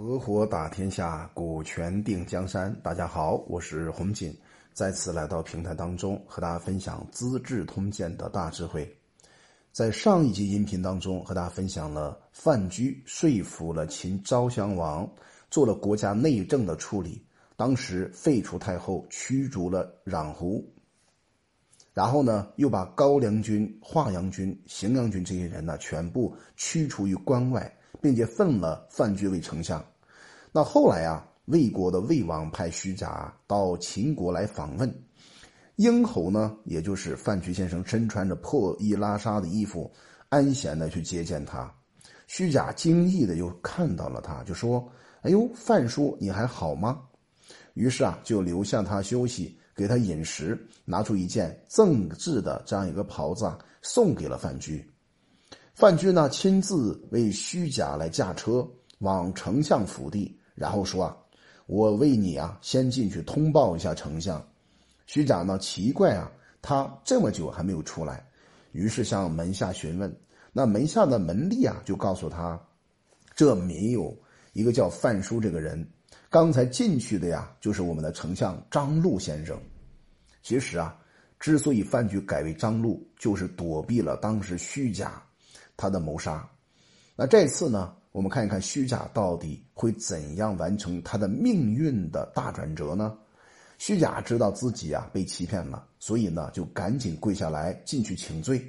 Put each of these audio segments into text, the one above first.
合伙打天下，股权定江山。大家好，我是洪锦，再次来到平台当中，和大家分享《资治通鉴》的大智慧。在上一集音频当中，和大家分享了范雎说服了秦昭襄王，做了国家内政的处理。当时废除太后，驱逐了冉胡，然后呢，又把高梁君、华阳君、荥阳君这些人呢，全部驱除于关外。并且奉了范雎为丞相。那后来啊，魏国的魏王派虚假到秦国来访问，殷侯呢，也就是范雎先生，身穿着破衣拉纱的衣服，安闲的去接见他。虚假惊异的又看到了他，就说：“哎呦，范叔，你还好吗？”于是啊，就留下他休息，给他饮食，拿出一件赠制的这样一个袍子啊，送给了范雎。范雎呢，亲自为虚假来驾车往丞相府邸，然后说：“啊，我为你啊，先进去通报一下丞相。”虚假呢，奇怪啊，他这么久还没有出来，于是向门下询问。那门下的门吏啊，就告诉他，这没有一个叫范叔这个人，刚才进去的呀，就是我们的丞相张禄先生。其实啊，之所以范雎改为张禄，就是躲避了当时虚假。他的谋杀，那这次呢？我们看一看虚假到底会怎样完成他的命运的大转折呢？虚假知道自己啊被欺骗了，所以呢就赶紧跪下来进去请罪。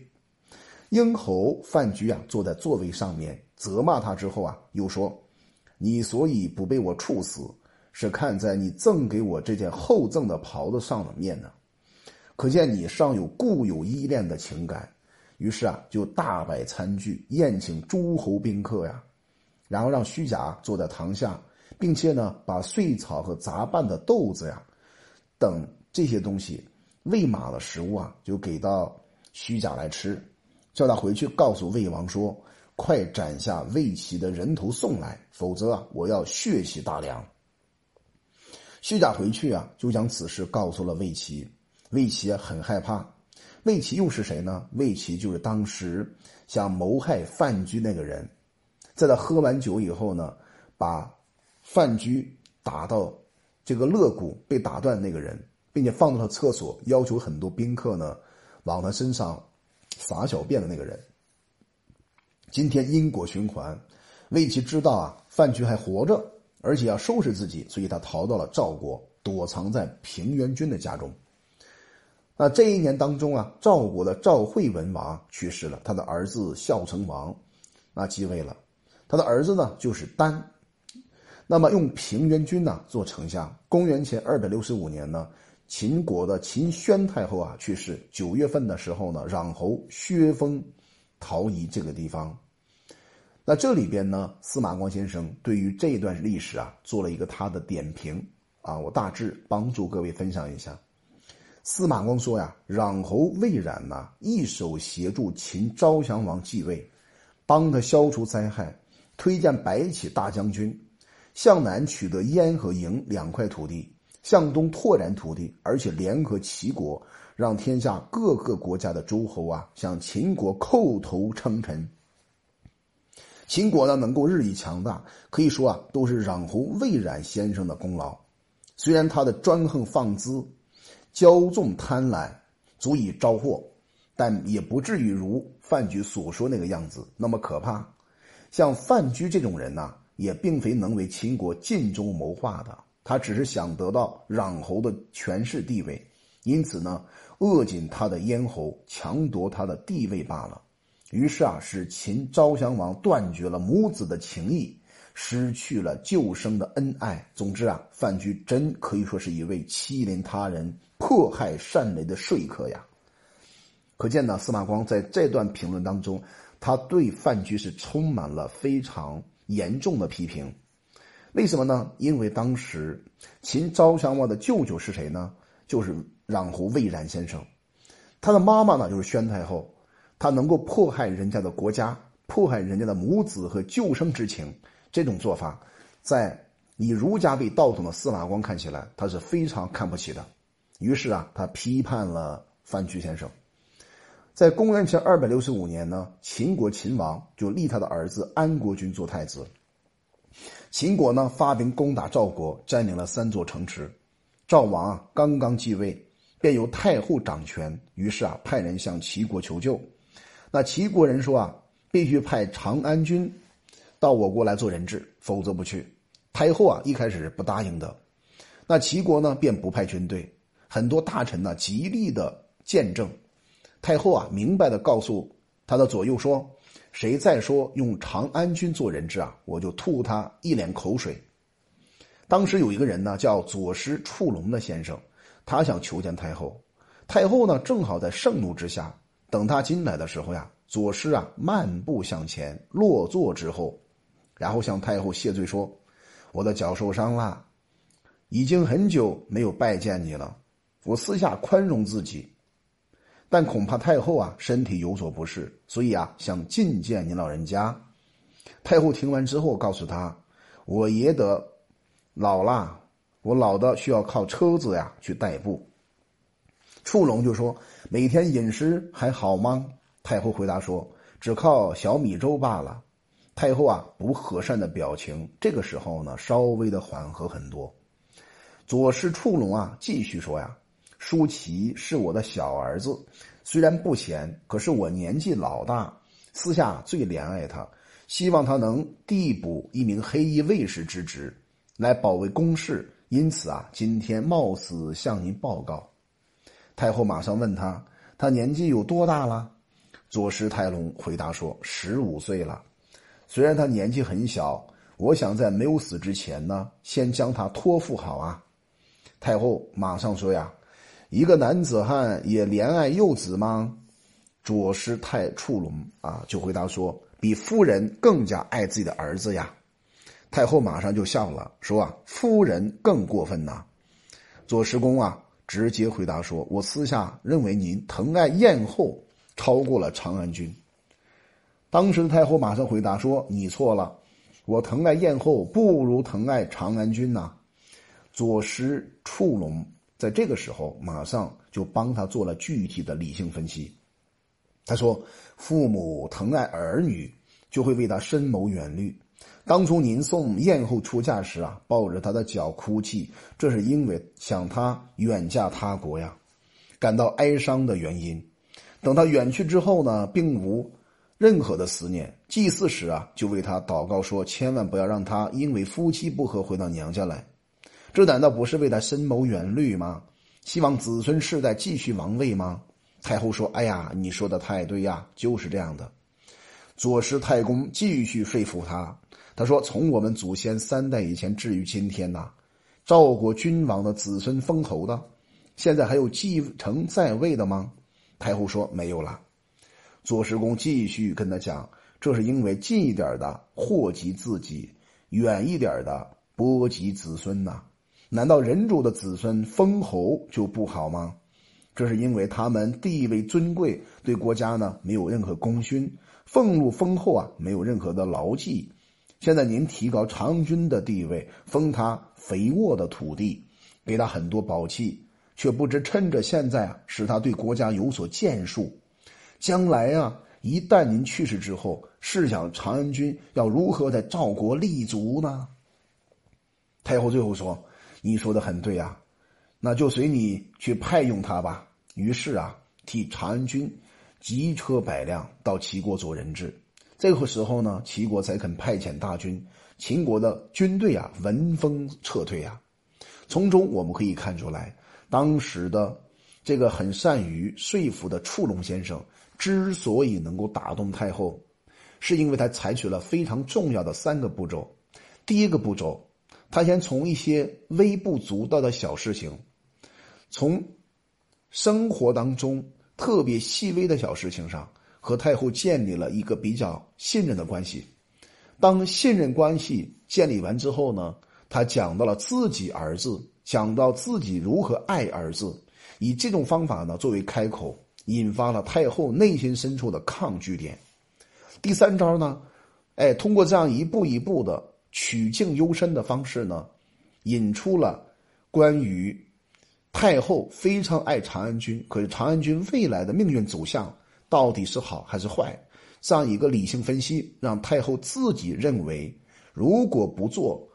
英侯范雎啊坐在座位上面责骂他之后啊，又说：“你所以不被我处死，是看在你赠给我这件厚赠的袍子上的面呢，可见你尚有固有依恋的情感。”于是啊，就大摆餐具宴请诸侯宾客呀，然后让虚假坐在堂下，并且呢，把碎草和杂拌的豆子呀，等这些东西喂马的食物啊，就给到虚假来吃，叫他回去告诉魏王说：“快斩下魏齐的人头送来，否则啊，我要血洗大梁。”虚假回去啊，就将此事告诉了魏齐，魏齐很害怕。魏齐又是谁呢？魏齐就是当时想谋害范雎那个人，在他喝完酒以后呢，把范雎打到这个肋骨被打断那个人，并且放到了厕所，要求很多宾客呢往他身上撒小便的那个人。今天因果循环，魏齐知道啊范雎还活着，而且要收拾自己，所以他逃到了赵国，躲藏在平原君的家中。那这一年当中啊，赵国的赵惠文王去世了，他的儿子孝成王啊继位了，他的儿子呢就是丹，那么用平原君呢做丞相。公元前二百六十五年呢，秦国的秦宣太后啊去世，九月份的时候呢，穰侯薛封逃移这个地方。那这里边呢，司马光先生对于这段历史啊做了一个他的点评啊，我大致帮助各位分享一下。司马光说呀：“穰侯魏冉呐，一手协助秦昭襄王继位，帮他消除灾害，推荐白起大将军，向南取得燕和营两块土地，向东拓展土地，而且联合齐国，让天下各个国家的诸侯啊向秦国叩头称臣。秦国呢能够日益强大，可以说啊都是穰侯魏冉先生的功劳。虽然他的专横放恣。”骄纵贪婪，足以招祸，但也不至于如范雎所说那个样子那么可怕。像范雎这种人呢，也并非能为秦国尽忠谋划的，他只是想得到穰侯的权势地位，因此呢，扼紧他的咽喉，强夺他的地位罢了。于是啊，使秦昭襄王断绝了母子的情谊。失去了旧生的恩爱。总之啊，范雎真可以说是一位欺凌他人、迫害善雷的说客呀。可见呢，司马光在这段评论当中，他对范雎是充满了非常严重的批评。为什么呢？因为当时秦昭襄王的舅舅是谁呢？就是穰侯魏冉先生，他的妈妈呢就是宣太后，他能够迫害人家的国家，迫害人家的母子和旧生之情。这种做法，在以儒家为道统的司马光看起来，他是非常看不起的。于是啊，他批判了范雎先生。在公元前二百六十五年呢，秦国秦王就立他的儿子安国君做太子。秦国呢发兵攻打赵国，占领了三座城池。赵王啊刚刚继位，便由太后掌权，于是啊派人向齐国求救。那齐国人说啊，必须派长安君到我国来做人质，否则不去。太后啊一开始是不答应的。那齐国呢便不派军队，很多大臣呢极力的见证。太后啊明白的告诉他的左右说。谁再说用长安君做人质啊，我就吐他一脸口水。当时有一个人呢，叫左师触龙的先生，他想求见太后。太后呢，正好在盛怒之下，等他进来的时候呀，左师啊漫步向前，落座之后，然后向太后谢罪说：“我的脚受伤了，已经很久没有拜见你了，我私下宽容自己。”但恐怕太后啊身体有所不适，所以啊想觐见您老人家。太后听完之后，告诉他：“我爷的老了，我老的需要靠车子呀去代步。”触龙就说：“每天饮食还好吗？”太后回答说：“只靠小米粥罢了。”太后啊不和善的表情，这个时候呢稍微的缓和很多。左氏触龙啊继续说呀。舒淇是我的小儿子，虽然不贤，可是我年纪老大，私下最怜爱他，希望他能递补一名黑衣卫士之职，来保卫宫室。因此啊，今天冒死向您报告。太后马上问他，他年纪有多大了？左师太龙回答说：十五岁了。虽然他年纪很小，我想在没有死之前呢，先将他托付好啊。太后马上说呀。一个男子汉也怜爱幼子吗？左师太触龙啊，就回答说：“比夫人更加爱自己的儿子呀。”太后马上就笑了，说：“啊，夫人更过分呐。”左师公啊，直接回答说：“我私下认为您疼爱燕后超过了长安君。”当时的太后马上回答说：“你错了，我疼爱燕后不如疼爱长安君呐。”左师触龙。在这个时候，马上就帮他做了具体的理性分析。他说：“父母疼爱儿女，就会为他深谋远虑。当初您送燕后出嫁时啊，抱着她的脚哭泣，这是因为想她远嫁他国呀，感到哀伤的原因。等她远去之后呢，并无任何的思念。祭祀时啊，就为他祷告说，千万不要让他因为夫妻不和回到娘家来。”这难道不是为他深谋远虑吗？希望子孙世代继续王位吗？太后说：“哎呀，你说的太对呀，就是这样的。”左师太公继续说服他，他说：“从我们祖先三代以前至于今天呐，赵国君王的子孙封侯的，现在还有继承在位的吗？”太后说：“没有了。”左师公继续跟他讲：“这是因为近一点的祸及自己，远一点的波及子孙呐。”难道人主的子孙封侯就不好吗？这是因为他们地位尊贵，对国家呢没有任何功勋，俸禄丰厚啊，没有任何的牢记。现在您提高长君的地位，封他肥沃的土地，给他很多宝器，却不知趁着现在啊，使他对国家有所建树。将来啊，一旦您去世之后，试想长安君要如何在赵国立足呢？太后最后说。你说的很对呀，那就随你去派用他吧。于是啊，替长安军急车百辆到齐国做人质。这个时候呢，齐国才肯派遣大军。秦国的军队啊，闻风撤退啊。从中我们可以看出来，当时的这个很善于说服的触龙先生，之所以能够打动太后，是因为他采取了非常重要的三个步骤。第一个步骤。他先从一些微不足道的小事情，从生活当中特别细微的小事情上，和太后建立了一个比较信任的关系。当信任关系建立完之后呢，他讲到了自己儿子，讲到自己如何爱儿子，以这种方法呢作为开口，引发了太后内心深处的抗拒点。第三招呢，哎，通过这样一步一步的。曲径幽深的方式呢，引出了关于太后非常爱长安君，可是长安君未来的命运走向到底是好还是坏？这样一个理性分析，让太后自己认为，如果不做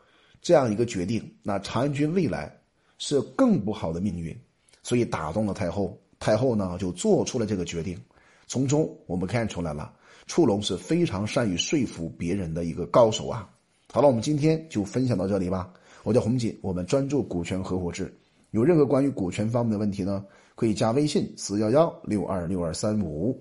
这样一个决定，那长安君未来是更不好的命运。所以打动了太后，太后呢就做出了这个决定。从中我们看出来了，触龙是非常善于说服别人的一个高手啊。好了，我们今天就分享到这里吧。我叫红锦，我们专注股权合伙制。有任何关于股权方面的问题呢，可以加微信四幺幺六二六二三五。